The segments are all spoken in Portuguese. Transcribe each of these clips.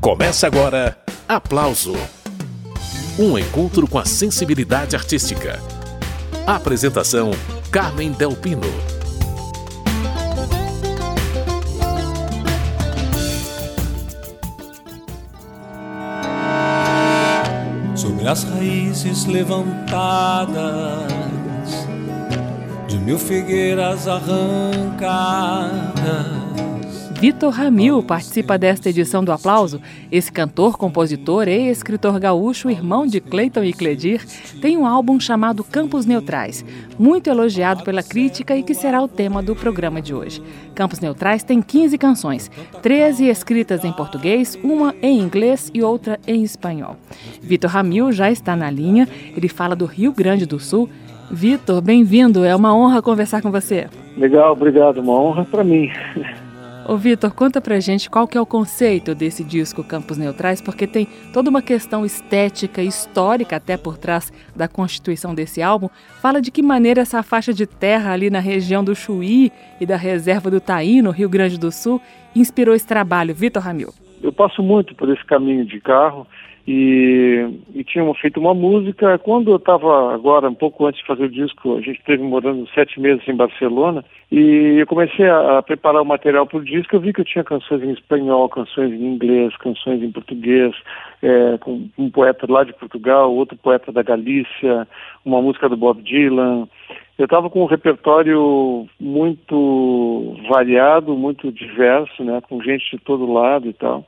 Começa agora Aplauso Um encontro com a sensibilidade artística. Apresentação: Carmen Delpino. Sobre as raízes levantadas de mil figueiras arrancadas Vitor Ramil participa desta edição do Aplauso. Esse cantor, compositor e escritor gaúcho, irmão de Cleiton e Cledir, tem um álbum chamado Campos Neutrais, muito elogiado pela crítica e que será o tema do programa de hoje. Campos Neutrais tem 15 canções, 13 escritas em português, uma em inglês e outra em espanhol. Vitor Ramil já está na linha, ele fala do Rio Grande do Sul. Vitor, bem-vindo, é uma honra conversar com você. Legal, obrigado, uma honra para mim. Ô Vitor, conta pra gente qual que é o conceito desse disco Campos Neutrais, porque tem toda uma questão estética, histórica até por trás da constituição desse álbum. Fala de que maneira essa faixa de terra ali na região do Chuí e da reserva do Taí, no Rio Grande do Sul, inspirou esse trabalho. Vitor Ramil. Eu passo muito por esse caminho de carro e, e tinham feito uma música. Quando eu estava agora, um pouco antes de fazer o disco, a gente esteve morando sete meses em Barcelona e eu comecei a, a preparar o material para o disco. Eu vi que eu tinha canções em espanhol, canções em inglês, canções em português, é, com um poeta lá de Portugal, outro poeta da Galícia, uma música do Bob Dylan. Eu estava com um repertório muito variado, muito diverso, né, com gente de todo lado e tal.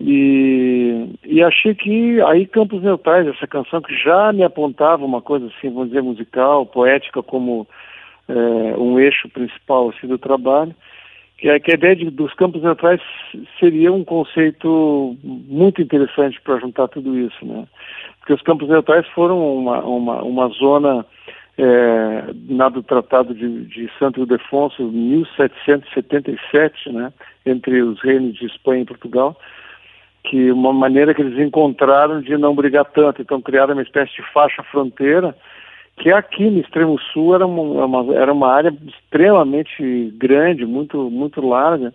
E, e achei que aí Campos Neutrais, essa canção que já me apontava uma coisa assim, vamos dizer, musical, poética, como é, um eixo principal assim, do trabalho, que a, que a ideia de, dos campos neutrais seria um conceito muito interessante para juntar tudo isso, né? Porque os campos neutrais foram uma, uma, uma zona é, na do Tratado de, de Santo Ildefonso, 1777, né? Entre os reinos de Espanha e Portugal, que uma maneira que eles encontraram de não brigar tanto. Então criaram uma espécie de faixa fronteira, que aqui no extremo sul era uma, uma, era uma área extremamente grande, muito, muito larga,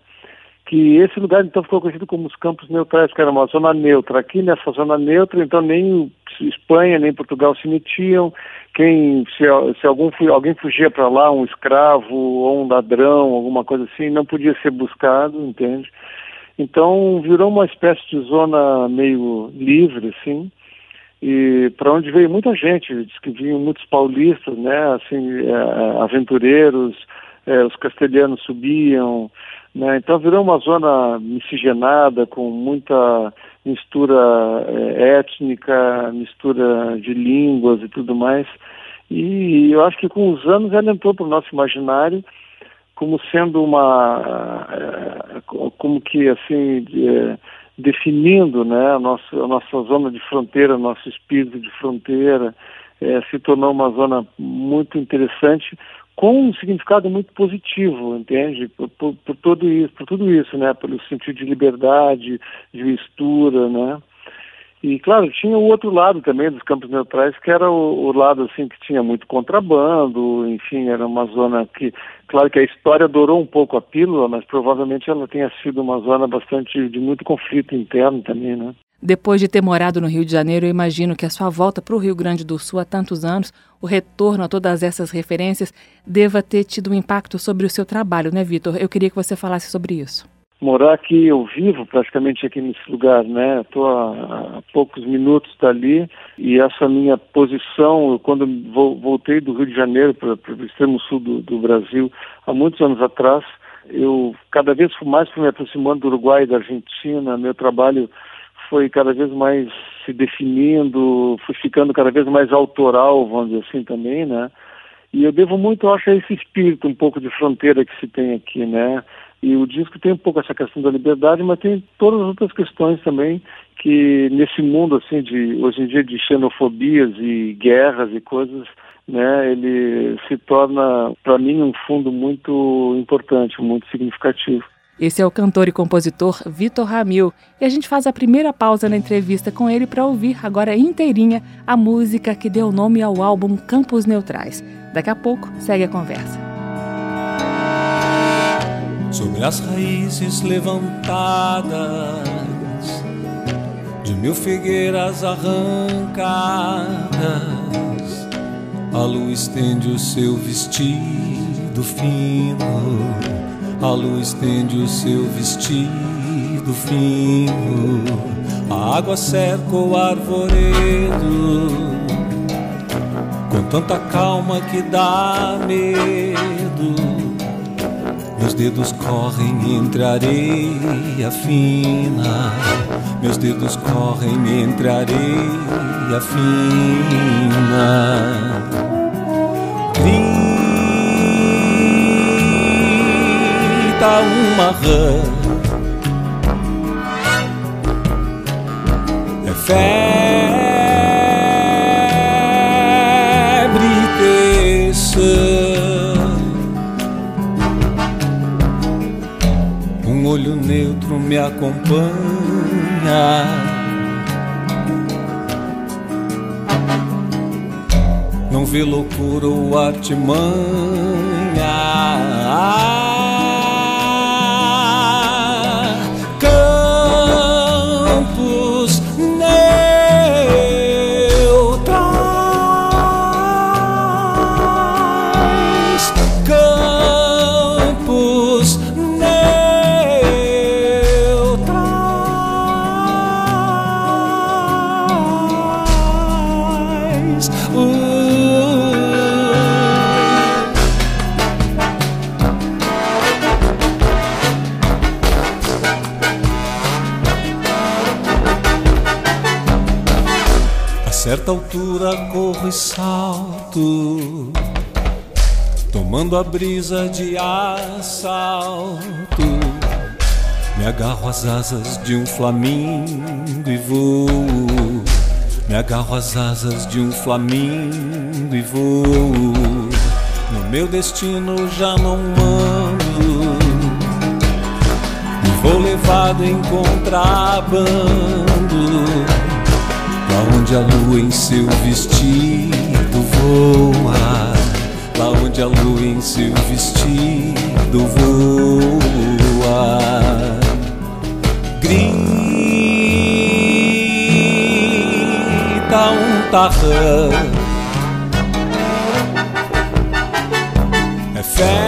que esse lugar então ficou conhecido como os campos neutrais, que era uma zona neutra. Aqui nessa zona neutra, então nem Espanha nem Portugal se metiam. Quem, se, se algum, alguém fugia para lá, um escravo ou um ladrão, alguma coisa assim, não podia ser buscado, entende? Então virou uma espécie de zona meio livre, assim, e para onde veio muita gente, diz que vinham muitos paulistas, né, assim, é, aventureiros, é, os castelhanos subiam, né, então virou uma zona miscigenada com muita mistura é, étnica, mistura de línguas e tudo mais, e eu acho que com os anos ela entrou para o nosso imaginário como sendo uma, eh, como que assim, eh, definindo né, a, nossa, a nossa zona de fronteira, nosso espírito de fronteira, é, se tornou uma zona muito interessante, com um significado muito positivo, entende? Por, por, por, todo isso, por tudo isso, né? Pelo sentido de liberdade, de mistura, né? E, claro, tinha o outro lado também dos campos neutrais, que era o, o, lado, assim, que tinha muito contrabando, enfim, era uma zona que, claro que a história adorou um pouco a pílula, mas provavelmente ela tenha sido uma zona bastante de muito conflito interno também, né? Depois de ter morado no Rio de Janeiro, eu imagino que a sua volta para o Rio Grande do Sul há tantos anos, o retorno a todas essas referências, deva ter tido um impacto sobre o seu trabalho, né, Vitor? Eu queria que você falasse sobre isso morar aqui, eu vivo praticamente aqui nesse lugar, né? Estou a, a, poucos minutos dali e essa minha posição, eu, quando voltei do Rio de Janeiro para o extremo sul do, do, Brasil, há muitos anos atrás, eu cada vez mais fui me aproximando do Uruguai e da Argentina, meu trabalho foi cada vez mais se definindo, fui ficando cada vez mais autoral, vamos dizer assim também, né? E eu devo muito, acho, a esse espírito um pouco de fronteira que se tem aqui, né? E o disco tem um pouco essa questão da liberdade, mas tem todas as outras questões também que nesse mundo assim de hoje em dia de xenofobias e guerras e coisas, né, ele se torna para mim um fundo muito importante, muito significativo. Esse é o cantor e compositor Vitor Ramil, e a gente faz a primeira pausa na entrevista com ele para ouvir agora inteirinha a música que deu nome ao álbum Campos Neutrais. Daqui a pouco segue a conversa sobre as raízes levantadas mil figueiras arrancadas, a luz estende o seu vestido fino, a luz estende o seu vestido fino, a água cerca o arvoredo com tanta calma que dá medo. Dedos correm entre areia fina, meus dedos correm entre areia fina. Grita uma rã, é febre me acompanha. Não vê loucura ou artimanha. Corro e salto, tomando a brisa de assalto. Me agarro às asas de um flamingo e vou. Me agarro às asas de um flamingo e vou. No meu destino já não mando. Vou levado em contrabando Lá onde a lua em seu vestido voa, lá onde a lua em seu vestido voa, grita um tarrã. É febre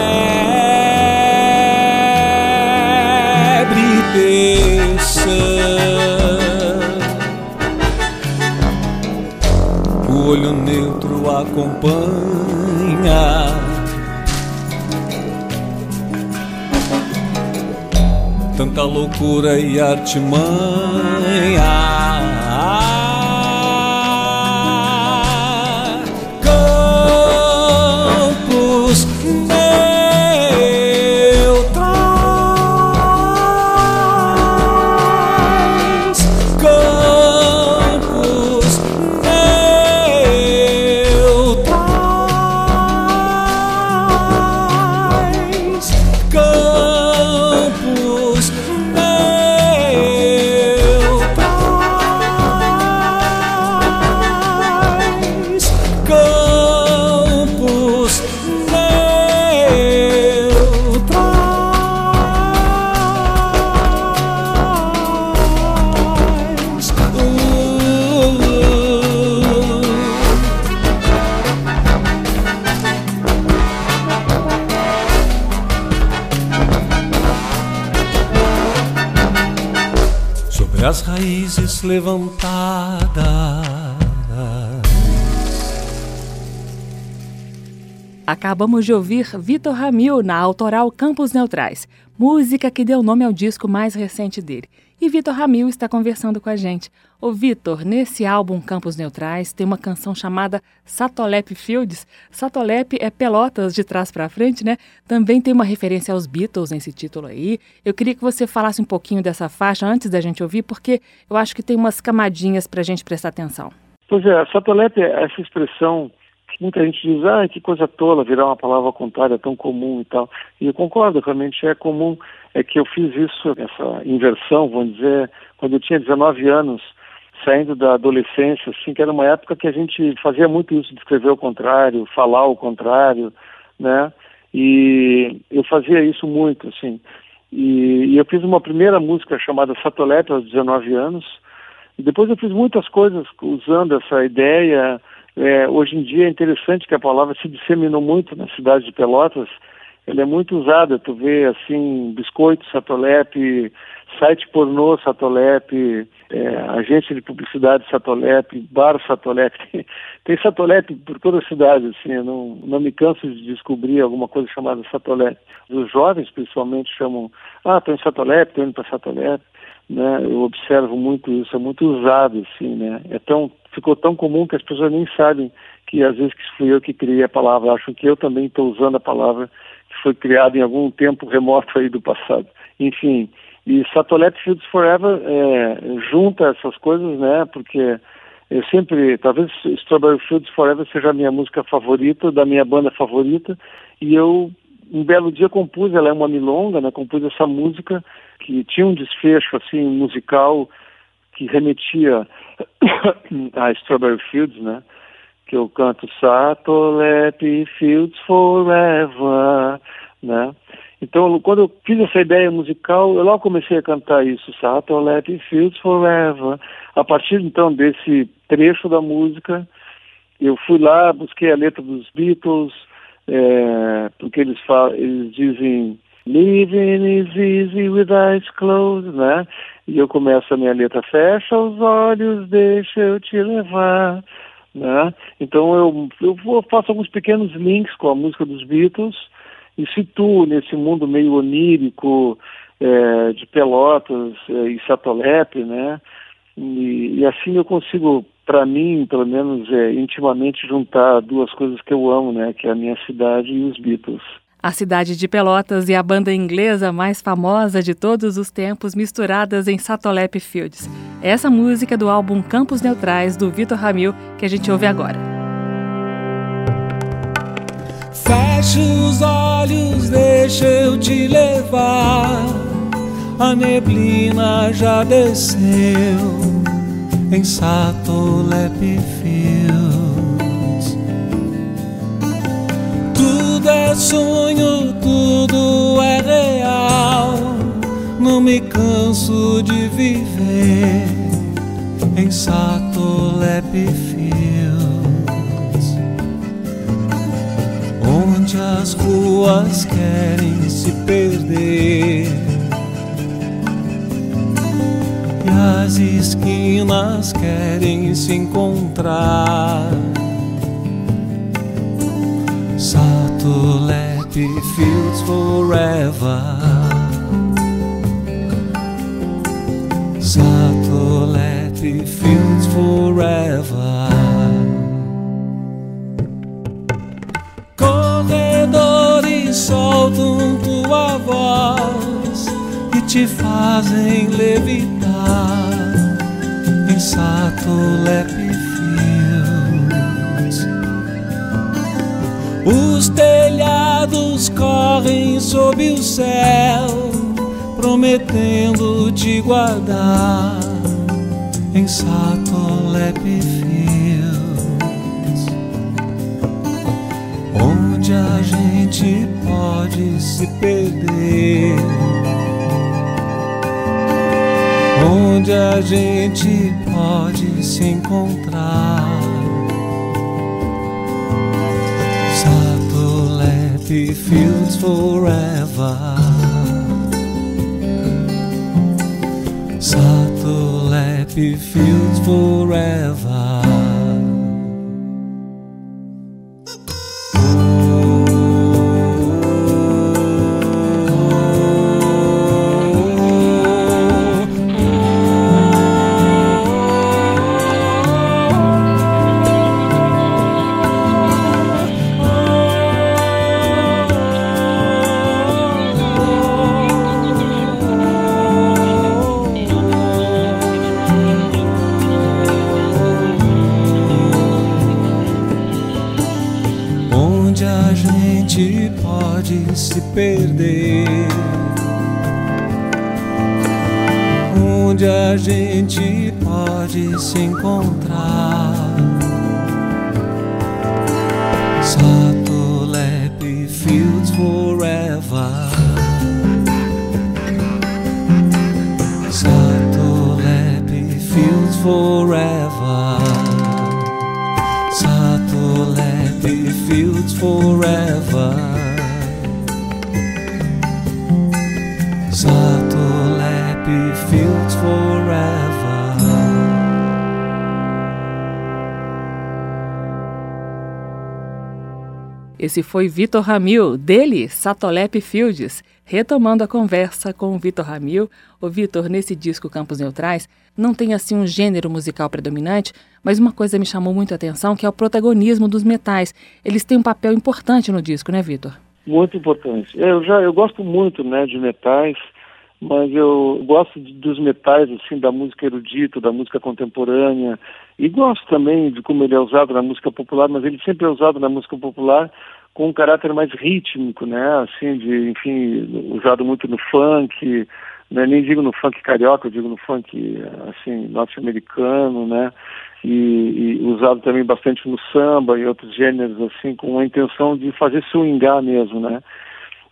terça. Olho neutro acompanha. Tanta loucura e artimanha. Raízes Acabamos de ouvir Vitor Ramil na autoral Campos Neutrais, música que deu nome ao disco mais recente dele. E Vitor Ramil está conversando com a gente. Ô Vitor, nesse álbum Campos Neutrais tem uma canção chamada Satolep Fields. Satolep é Pelotas de trás para frente, né? Também tem uma referência aos Beatles nesse título aí. Eu queria que você falasse um pouquinho dessa faixa antes da gente ouvir, porque eu acho que tem umas camadinhas para a gente prestar atenção. Pois é, Satolep é essa expressão muita gente diz, ah, que coisa tola virar uma palavra contrária tão comum e tal. E eu concordo, realmente é comum. É que eu fiz isso, essa inversão, vamos dizer, quando eu tinha 19 anos, saindo da adolescência, assim, que era uma época que a gente fazia muito isso de escrever o contrário, falar o contrário, né? E eu fazia isso muito, assim. E, e eu fiz uma primeira música chamada Satolete aos 19 anos, E depois eu fiz muitas coisas usando essa ideia. É, hoje em dia é interessante que a palavra se disseminou muito na cidade de Pelotas. Ela é muito usada. Tu vê assim, biscoito, satolep, site pornô satolep, é, agência de publicidade satolep, bar satolep. Tem, tem satolep por toda a cidade. Assim, eu não, não me canso de descobrir alguma coisa chamada satolep. Os jovens, principalmente, chamam, ah, estou em satolep, estou indo para satolep né? Eu observo muito isso, é muito usado, assim, né? É tão, ficou tão comum que as pessoas nem sabem que às vezes que fui eu que criei a palavra, acham que eu também estou usando a palavra que foi criada em algum tempo remoto aí do passado. Enfim, e Satolep Fields Forever é, junta essas coisas, né? Porque eu sempre, talvez Strawberry Fields Forever seja a minha música favorita, da minha banda favorita, e eu um belo dia compus, ela é uma milonga, né? Compus essa música que tinha um desfecho assim musical que remetia a Strawberry Fields, né? Que eu canto Satolep Fields Forever, né? Então, quando eu fiz essa ideia musical, eu logo comecei a cantar isso, Satolep Fields Forever. A partir então desse trecho da música, eu fui lá, busquei a letra dos Beatles, é, porque eles, falam, eles dizem Living is easy with eyes closed, né? E eu começo a minha letra, fecha os olhos, deixa eu te levar, né? Então eu, eu faço alguns pequenos links com a música dos Beatles e situo nesse mundo meio onírico é, de Pelotas é, e Satolep, né? E, e, assim eu consigo, para mim, pelo menos é, intimamente, juntar duas coisas que eu amo, né? Que é a minha cidade e os Beatles. A cidade de Pelotas e a banda inglesa mais famosa de todos os tempos misturadas em Satolep Fields. Essa música do álbum Campos Neutrais do Vitor Ramil que a gente ouve agora. Feche os olhos, deixa eu te levar. A neblina já desceu em Satolep Fields. É sonho, tudo é real. Não me canso de viver em Satolep Fields, onde as ruas querem se perder e as esquinas querem se encontrar. Satolep Fields forever. Satolep Fields forever. Corredores soltam tua voz e te fazem levitar em Satolep telhados correm sob o céu, prometendo te guardar em Satolep Fields, onde a gente pode se perder, onde a gente pode se encontrar. Happy fields forever. Subtle happy fields forever. Feel fields forever. Satolepi fields forever. Esse foi Vitor Ramil, dele, Satolep Fields, retomando a conversa com o Vitor Ramil. O Vitor, nesse disco Campos Neutrais, não tem assim um gênero musical predominante, mas uma coisa me chamou muito a atenção, que é o protagonismo dos metais. Eles têm um papel importante no disco, né, Vitor? Muito importante. Eu já eu gosto muito, né, de metais, mas eu gosto de, dos metais, assim, da música erudita, da música contemporânea, e gosto também de como ele é usado na música popular, mas ele sempre é usado na música popular com um caráter mais rítmico, né? Assim, de, enfim, usado muito no funk, né? nem digo no funk carioca, eu digo no funk, assim, norte-americano, né? E, e, usado também bastante no samba e outros gêneros, assim, com a intenção de fazer swingar mesmo, né?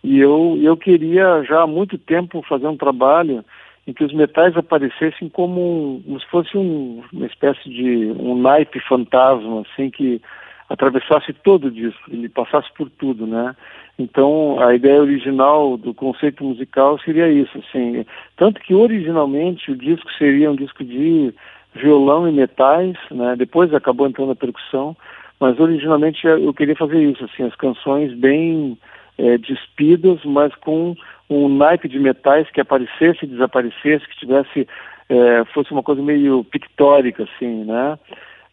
E eu, eu queria já há muito tempo fazer um trabalho em que os metais aparecessem como, como se fosse um, uma espécie de um naipe fantasma, assim, que atravessasse todo o disco, ele passasse por tudo, né? Então, a ideia original do conceito musical seria isso, assim, tanto que originalmente o disco seria um disco de violão e metais, né? Depois acabou entrando a percussão, mas originalmente eu queria fazer isso, assim, as canções bem é, despidas, mas com um naipe de metais que aparecesse e desaparecesse, que tivesse é, fosse uma coisa meio pictórica, assim, né?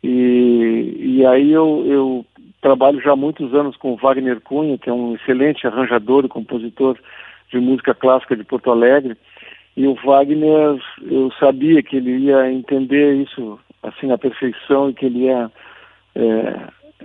E, e aí eu, eu trabalho já há muitos anos com o Wagner Cunha, que é um excelente arranjador e compositor de música clássica de Porto Alegre. E o Wagner, eu sabia que ele ia entender isso assim à perfeição e que ele ia é,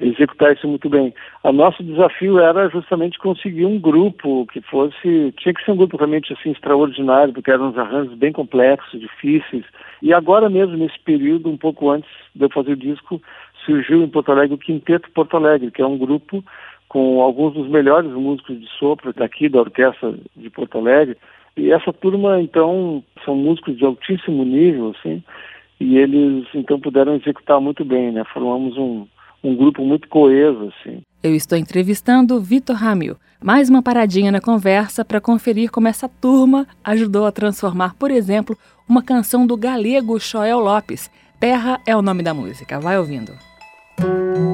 executar isso muito bem. O nosso desafio era justamente conseguir um grupo que fosse, tinha que ser um grupo realmente assim extraordinário, porque eram uns arranjos bem complexos, difíceis. E agora mesmo, nesse período, um pouco antes de eu fazer o disco, surgiu em Porto Alegre o Quinteto Porto Alegre, que é um grupo com alguns dos melhores músicos de sopro daqui da Orquestra de Porto Alegre. E essa turma, então, são músicos de altíssimo nível, assim, e eles, então, puderam executar muito bem, né? Formamos um, um grupo muito coeso, assim. Eu estou entrevistando Vitor Ramil. Mais uma paradinha na conversa para conferir como essa turma ajudou a transformar, por exemplo, uma canção do galego Joel Lopes. Terra é o nome da música. Vai ouvindo. Eu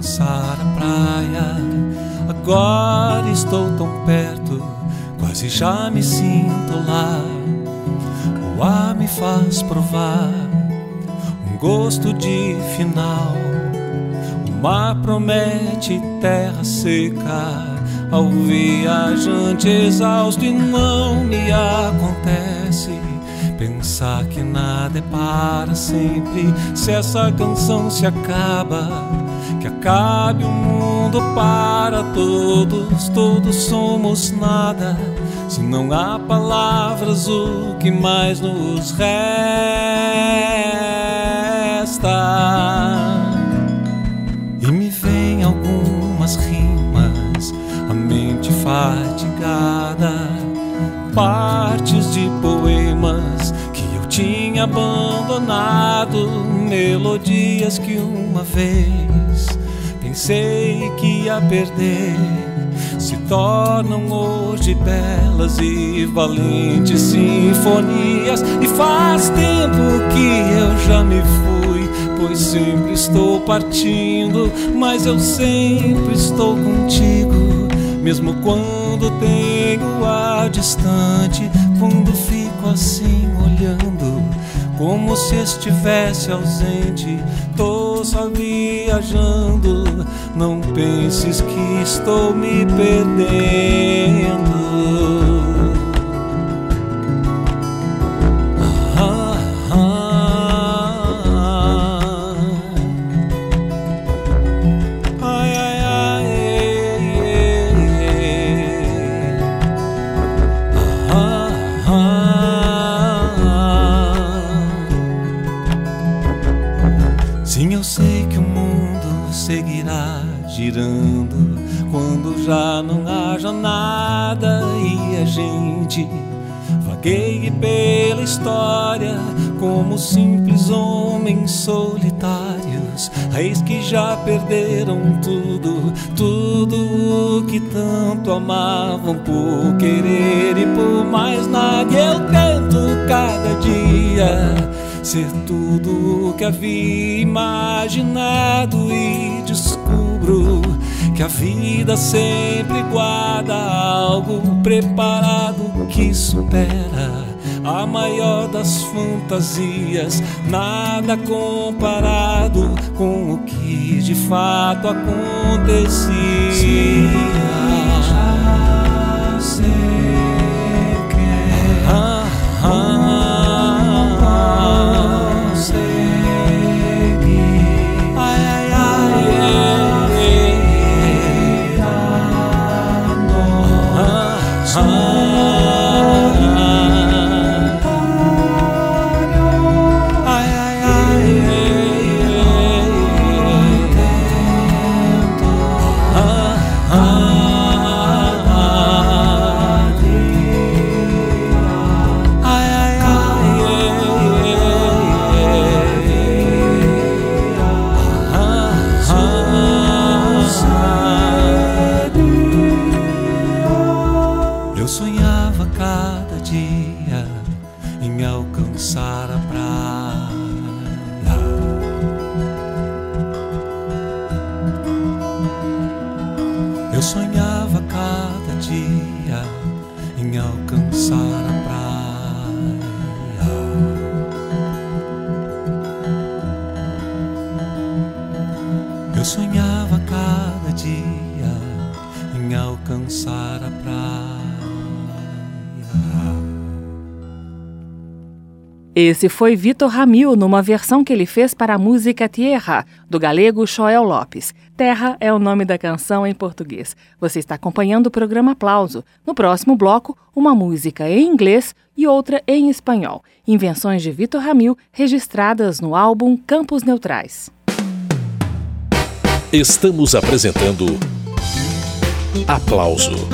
alcançar a praia. Agora estou tão perto, quase já me sinto lá. O ar me faz provar um gosto de final. O mar promete terra seca ao viajante exausto e não me acontece Pensar que nada é para sempre. Se essa canção se acaba, que acabe o mundo para todos. Todos somos nada. Se não há palavras, o que mais nos resta? E me vem algumas rimas, a mente fatigada, partes de poemas tinha abandonado melodias que uma vez pensei que ia perder. Se tornam hoje belas e valentes sinfonias. E faz tempo que eu já me fui, pois sempre estou partindo, mas eu sempre estou contigo. Mesmo quando tenho ar distante, quando fico assim olhando, como se estivesse ausente, tô só viajando. Não penses que estou me perdendo. Reis que já perderam tudo, tudo o que tanto amavam por querer e por mais nada. Eu tento cada dia ser tudo o que havia imaginado e descubro que a vida sempre guarda algo preparado que supera a maior das fantasias, nada comparado com o que de fato acontecia. Sonhava cada dia em alcançar a praia. Esse foi Vitor Ramil numa versão que ele fez para a música Tierra, do galego Joel Lopes. Terra é o nome da canção em português. Você está acompanhando o programa Aplauso. No próximo bloco, uma música em inglês e outra em espanhol. Invenções de Vitor Ramil registradas no álbum Campos Neutrais. Estamos apresentando Aplauso